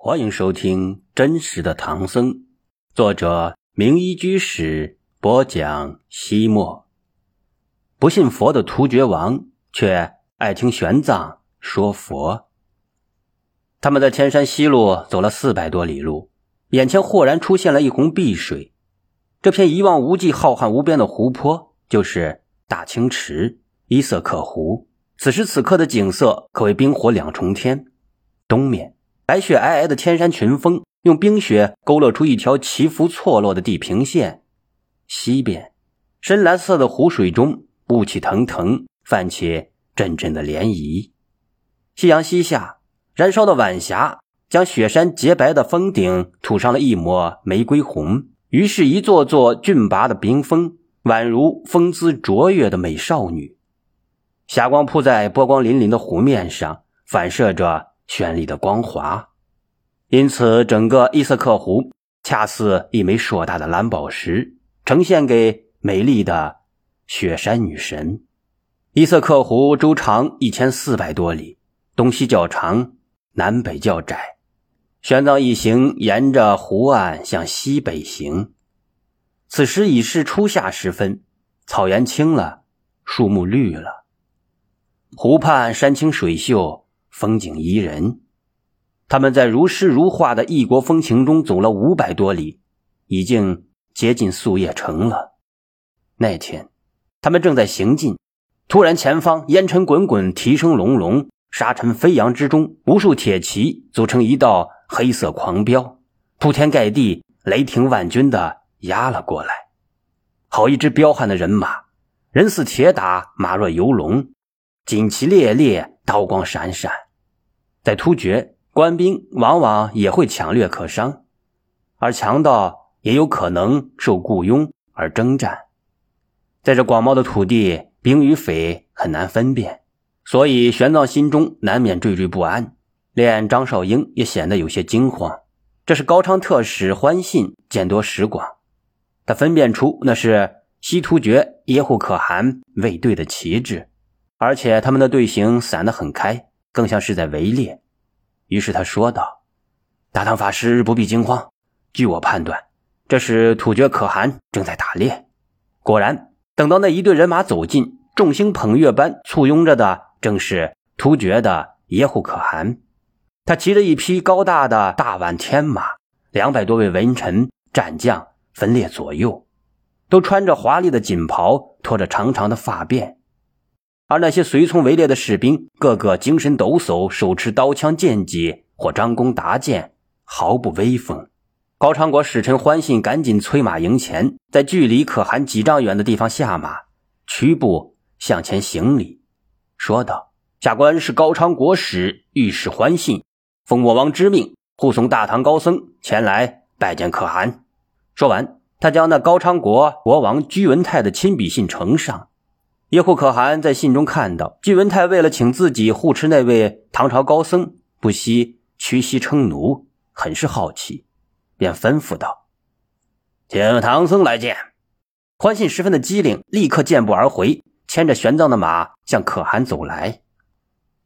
欢迎收听《真实的唐僧》，作者名医居士播讲。西莫不信佛的突厥王，却爱听玄奘说佛。他们在天山西路走了四百多里路，眼前豁然出现了一泓碧水。这片一望无际、浩瀚无边的湖泊，就是大清池伊色克湖。此时此刻的景色，可谓冰火两重天。东面。白雪皑皑的天山群峰，用冰雪勾勒出一条起伏错落的地平线。西边，深蓝色的湖水中雾气腾腾，泛起阵阵的涟漪。夕阳西下，燃烧的晚霞将雪山洁白的峰顶涂上了一抹玫瑰红。于是，一座座峻拔的冰峰，宛如风姿卓越的美少女。霞光铺在波光粼粼的湖面上，反射着。绚丽的光华，因此整个伊色克湖恰似一枚硕大的蓝宝石，呈现给美丽的雪山女神。伊色克湖周长一千四百多里，东西较长，南北较窄。玄奘一行沿着湖岸向西北行。此时已是初夏时分，草原青了，树木绿了，湖畔山清水秀。风景宜人，他们在如诗如画的异国风情中走了五百多里，已经接近宿叶城了。那天，他们正在行进，突然前方烟尘滚滚，蹄声隆隆，沙尘飞扬之中，无数铁骑组成一道黑色狂飙，铺天盖地、雷霆万钧的压了过来。好一支彪悍的人马，人似铁打，马若游龙，锦旗猎猎，刀光闪闪。在突厥，官兵往往也会抢掠客商，而强盗也有可能受雇佣而征战。在这广袤的土地，兵与匪很难分辨，所以玄奘心中难免惴惴不安，连张少英也显得有些惊慌。这是高昌特使欢信见多识广，他分辨出那是西突厥耶护可汗卫队的旗帜，而且他们的队形散得很开。更像是在围猎，于是他说道：“大唐法师不必惊慌，据我判断，这是突厥可汗正在打猎。”果然，等到那一队人马走近，众星捧月般簇拥着的正是突厥的耶护可汗。他骑着一匹高大的大宛天马，两百多位文臣战将分列左右，都穿着华丽的锦袍，拖着长长的发辫。而那些随从围猎的士兵，个个精神抖擞，手持刀枪剑戟或张弓搭箭，毫不威风。高昌国使臣欢信赶紧催马迎前，在距离可汗几丈远的地方下马，屈步向前行礼，说道：“下官是高昌国使御史欢信，奉我王之命护送大唐高僧前来拜见可汗。”说完，他将那高昌国国王居文泰的亲笔信呈上。耶护可汗在信中看到，居文泰为了请自己护持那位唐朝高僧，不惜屈膝称奴，很是好奇，便吩咐道：“请唐僧来见。”欢信十分的机灵，立刻健步而回，牵着玄奘的马向可汗走来。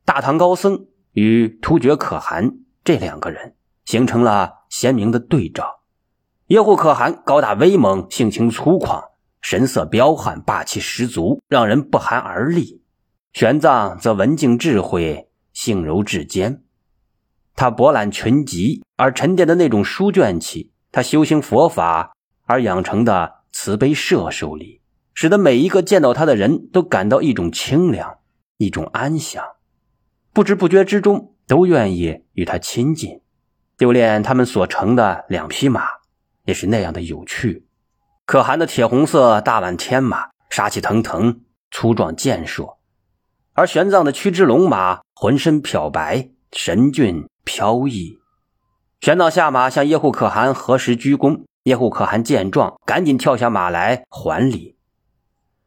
大唐高僧与突厥可汗这两个人形成了鲜明的对照。耶护可汗高大威猛，性情粗犷。神色彪悍，霸气十足，让人不寒而栗。玄奘则文静智慧，性柔质坚。他博览群集而沉淀的那种书卷气，他修行佛法而养成的慈悲摄受力，使得每一个见到他的人都感到一种清凉，一种安详。不知不觉之中，都愿意与他亲近。就连他们所乘的两匹马，也是那样的有趣。可汗的铁红色大宛天马杀气腾腾、粗壮健硕，而玄奘的驱之龙马浑身漂白、神俊飘逸。玄奘下马向耶护可汗合十鞠躬，耶护可汗见状，赶紧跳下马来还礼。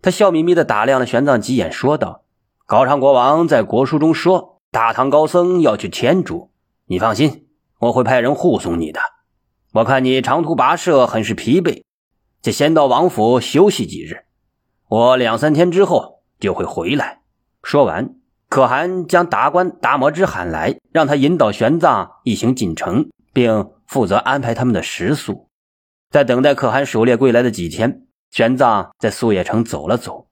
他笑眯眯地打量了玄奘几眼，说道：“高昌国王在国书中说，大唐高僧要去天竺，你放心，我会派人护送你的。我看你长途跋涉，很是疲惫。”就先到王府休息几日，我两三天之后就会回来。说完，可汗将达官达摩之喊来，让他引导玄奘一行进城，并负责安排他们的食宿。在等待可汗狩猎归来的几天，玄奘在素叶城走了走。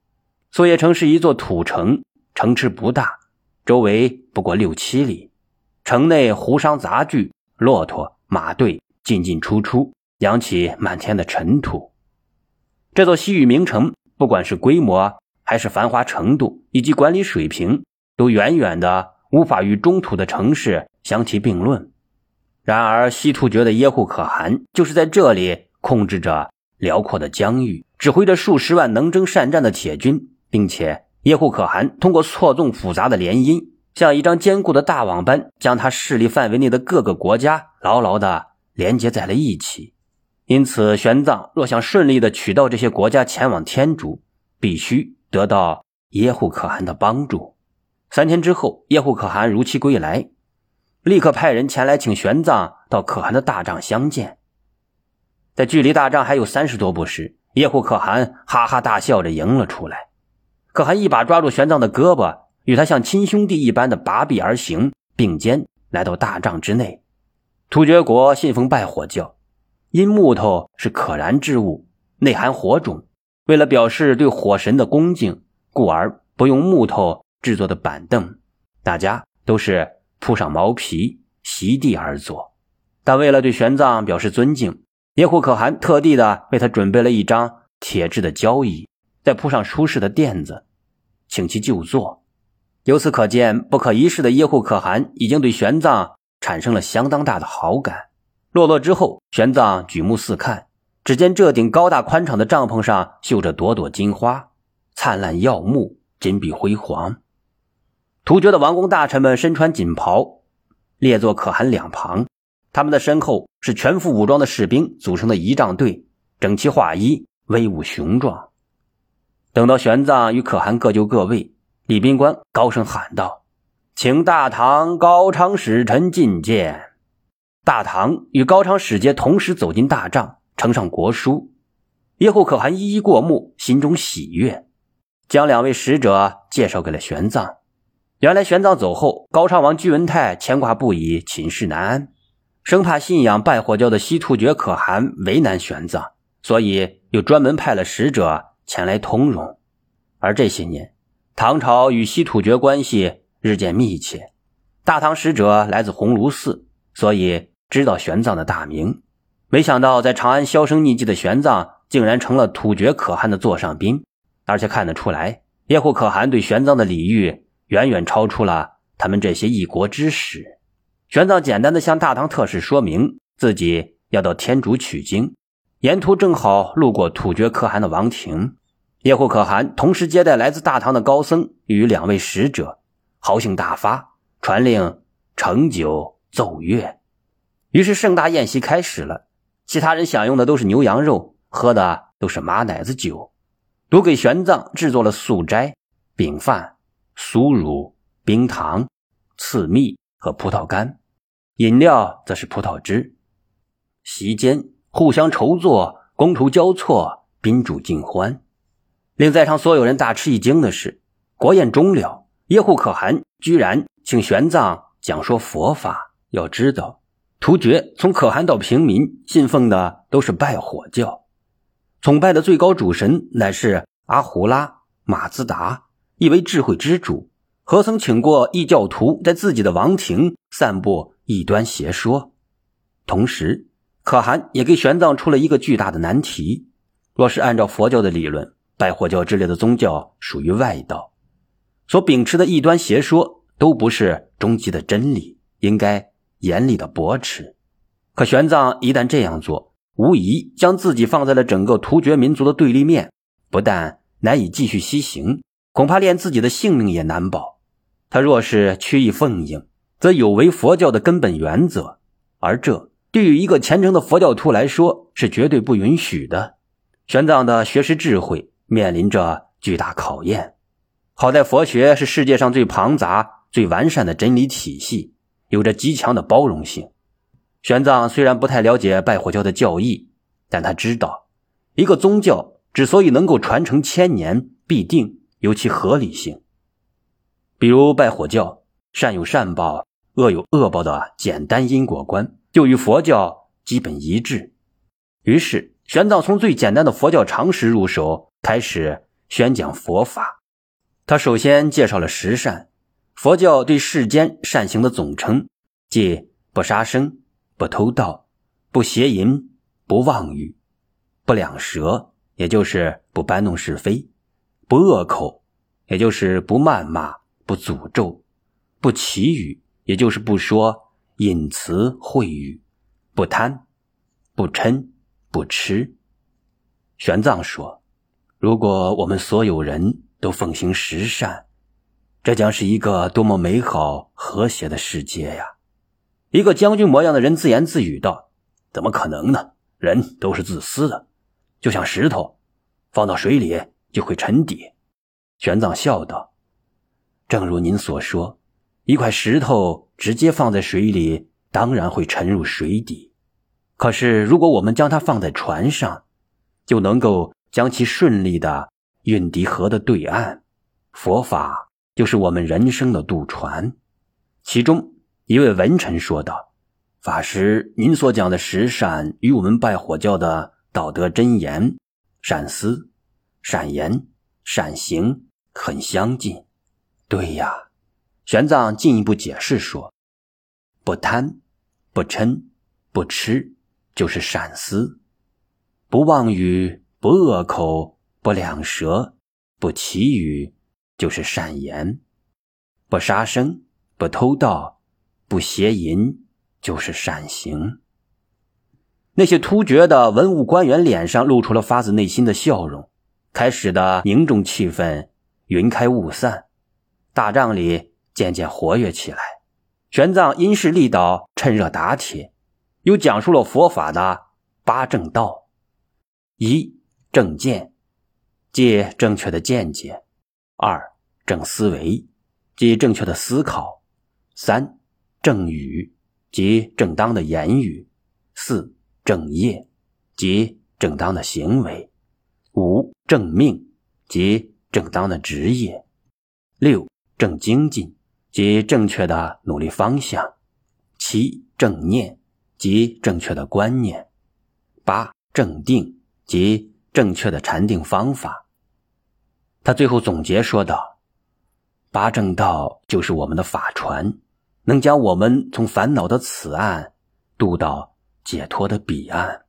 素叶城是一座土城，城池不大，周围不过六七里。城内胡商杂聚，骆驼、马队进进出出，扬起满天的尘土。这座西域名城，不管是规模，还是繁华程度，以及管理水平，都远远的无法与中土的城市相提并论。然而，西突厥的耶护可汗就是在这里控制着辽阔的疆域，指挥着数十万能征善战的铁军。并且，耶护可汗通过错综复杂的联姻，像一张坚固的大网般，将他势力范围内的各个国家牢牢的连接在了一起。因此，玄奘若想顺利地取到这些国家前往天竺，必须得到耶护可汗的帮助。三天之后，耶护可汗如期归来，立刻派人前来请玄奘到可汗的大帐相见。在距离大帐还有三十多步时，耶护可汗哈哈大笑着迎了出来。可汗一把抓住玄奘的胳膊，与他像亲兄弟一般的拔臂而行，并肩来到大帐之内。突厥国信奉拜火教，因木头是可燃之物，内含火种，为了表示对火神的恭敬，故而不用木头制作的板凳，大家都是铺上毛皮席地而坐。但为了对玄奘表示尊敬，耶护可汗特地的为他准备了一张铁制的交椅。再铺上舒适的垫子，请其就坐。由此可见，不可一世的耶护可汗已经对玄奘产生了相当大的好感。落落之后，玄奘举目四看，只见这顶高大宽敞的帐篷上绣着朵朵金花，灿烂耀目，金碧辉煌。突厥的王公大臣们身穿锦袍，列坐可汗两旁，他们的身后是全副武装的士兵组成的仪仗队，整齐划一，威武雄壮。等到玄奘与可汗各就各位，礼宾官高声喊道：“请大唐高昌使臣觐见。”大唐与高昌使节同时走进大帐，呈上国书。叶护可汗一一过目，心中喜悦，将两位使者介绍给了玄奘。原来玄奘走后，高昌王居文泰牵挂不已，寝食难安，生怕信仰拜火教的西突厥可汗为难玄奘，所以又专门派了使者。前来通融，而这些年，唐朝与西突厥关系日渐密切。大唐使者来自鸿胪寺，所以知道玄奘的大名。没想到在长安销声匿迹的玄奘，竟然成了突厥可汗的座上宾，而且看得出来，叶护可汗对玄奘的礼遇远远超出了他们这些一国之使。玄奘简单的向大唐特使说明自己要到天竺取经。沿途正好路过突厥可汗的王庭，叶护可汗同时接待来自大唐的高僧与两位使者，豪兴大发，传令盛酒奏乐。于是盛大宴席开始了。其他人享用的都是牛羊肉，喝的都是马奶子酒，独给玄奘制作了素斋、饼饭、酥乳、冰糖、刺蜜和葡萄干，饮料则是葡萄汁。席间。互相筹作，觥筹交错，宾主尽欢。令在场所有人大吃一惊的是，国宴终了，耶护可汗居然请玄奘讲说佛法。要知道，突厥从可汗到平民信奉的都是拜火教，崇拜的最高主神乃是阿胡拉马自达，意为智慧之主。何曾请过异教徒在自己的王庭散布异端邪说？同时。可汗也给玄奘出了一个巨大的难题：若是按照佛教的理论，拜火教之类的宗教属于外道，所秉持的异端邪说都不是终极的真理，应该严厉的驳斥。可玄奘一旦这样做，无疑将自己放在了整个突厥民族的对立面，不但难以继续西行，恐怕连自己的性命也难保。他若是屈意奉迎，则有违佛教的根本原则，而这。对于一个虔诚的佛教徒来说，是绝对不允许的。玄奘的学识智慧面临着巨大考验。好在佛学是世界上最庞杂、最完善的真理体系，有着极强的包容性。玄奘虽然不太了解拜火教的教义，但他知道，一个宗教之所以能够传承千年，必定有其合理性。比如拜火教，善有善报，恶有恶报的简单因果观。就与佛教基本一致。于是，玄奘从最简单的佛教常识入手，开始宣讲佛法。他首先介绍了十善，佛教对世间善行的总称，即不杀生、不偷盗、不邪淫、不妄语、不两舌，也就是不搬弄是非；不恶口，也就是不谩骂、不诅咒；不绮语，也就是不说隐词秽语；不贪、不嗔。不吃。玄奘说：“如果我们所有人都奉行十善，这将是一个多么美好和谐的世界呀！”一个将军模样的人自言自语道：“怎么可能呢？人都是自私的，就像石头，放到水里就会沉底。”玄奘笑道：“正如您所说，一块石头直接放在水里，当然会沉入水底。”可是，如果我们将它放在船上，就能够将其顺利的运抵河的对岸。佛法就是我们人生的渡船。其中一位文臣说道：“法师，您所讲的十善与我们拜火教的道德真言——善思、善言、善行很相近。”对呀，玄奘进一步解释说：“不贪，不嗔，不痴。”就是善思，不妄语，不恶口，不两舌，不绮语，就是善言；不杀生，不偷盗，不邪淫，就是善行。那些突厥的文武官员脸上露出了发自内心的笑容，开始的凝重气氛云开雾散，大帐里渐渐活跃起来。玄奘因势利导，趁热打铁。又讲述了佛法的八正道：一正见，即正确的见解；二正思维，即正确的思考；三正语，即正当的言语；四正业，即正当的行为；五正命，即正当的职业；六正精进，即正确的努力方向；七正念。即正确的观念，八正定即正确的禅定方法。他最后总结说道：“八正道就是我们的法船，能将我们从烦恼的此岸渡到解脱的彼岸。”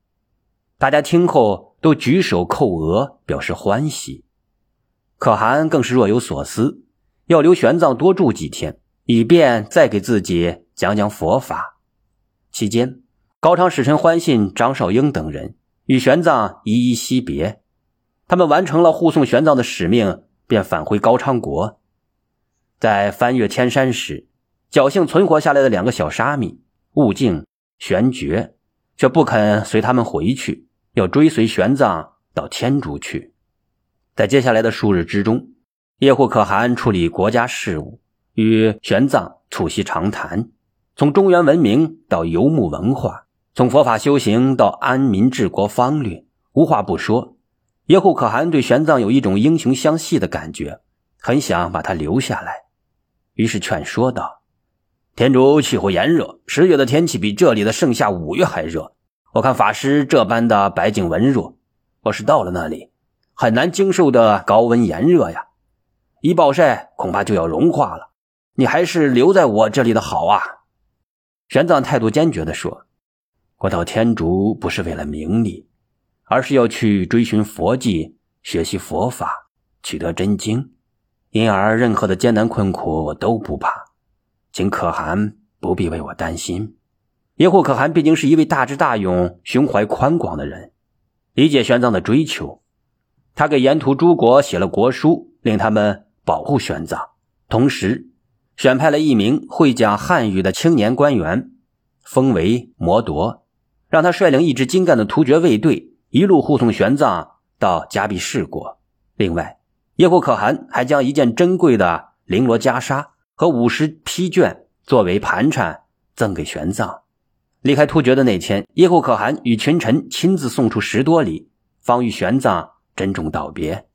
大家听后都举手叩额，表示欢喜。可汗更是若有所思，要留玄奘多住几天，以便再给自己讲讲佛法。期间。高昌使臣欢信、张少英等人与玄奘一一惜别，他们完成了护送玄奘的使命，便返回高昌国。在翻越天山时，侥幸存活下来的两个小沙弥悟净、玄觉，却不肯随他们回去，要追随玄奘到天竺去。在接下来的数日之中，叶护可汗处理国家事务，与玄奘促膝长谈，从中原文明到游牧文化。从佛法修行到安民治国方略，无话不说。叶护可汗对玄奘有一种英雄相惜的感觉，很想把他留下来，于是劝说道：“天竺气候炎热，十月的天气比这里的盛夏五月还热。我看法师这般的白净文弱，若是到了那里，很难经受的高温炎热呀，一暴晒恐怕就要融化了。你还是留在我这里的好啊！”玄奘态度坚决地说。我到天竺不是为了名利，而是要去追寻佛迹，学习佛法，取得真经。因而，任何的艰难困苦我都不怕，请可汗不必为我担心。叶护可汗毕竟是一位大智大勇、胸怀宽广的人，理解玄奘的追求。他给沿途诸国写了国书，令他们保护玄奘，同时选派了一名会讲汉语的青年官员，封为摩铎。让他率领一支精干的突厥卫队，一路护送玄奘到迦毗士国。另外，叶护可汗还将一件珍贵的绫罗袈裟和五十批卷作为盘缠赠给玄奘。离开突厥的那天，叶护可汗与群臣亲自送出十多里，方与玄奘珍重道别。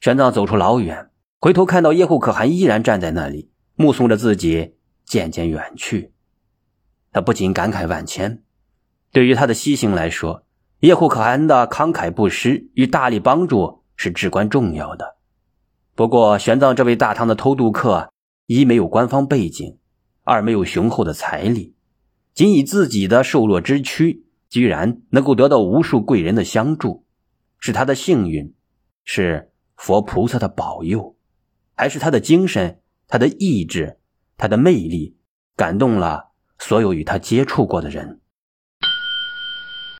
玄奘走出老远，回头看到叶护可汗依然站在那里，目送着自己渐渐远去。他不禁感慨万千。对于他的西行来说，叶护可汗的慷慨布施与大力帮助是至关重要的。不过，玄奘这位大唐的偷渡客，一没有官方背景，二没有雄厚的财力，仅以自己的瘦弱之躯，居然能够得到无数贵人的相助，是他的幸运，是佛菩萨的保佑，还是他的精神、他的意志、他的魅力感动了所有与他接触过的人？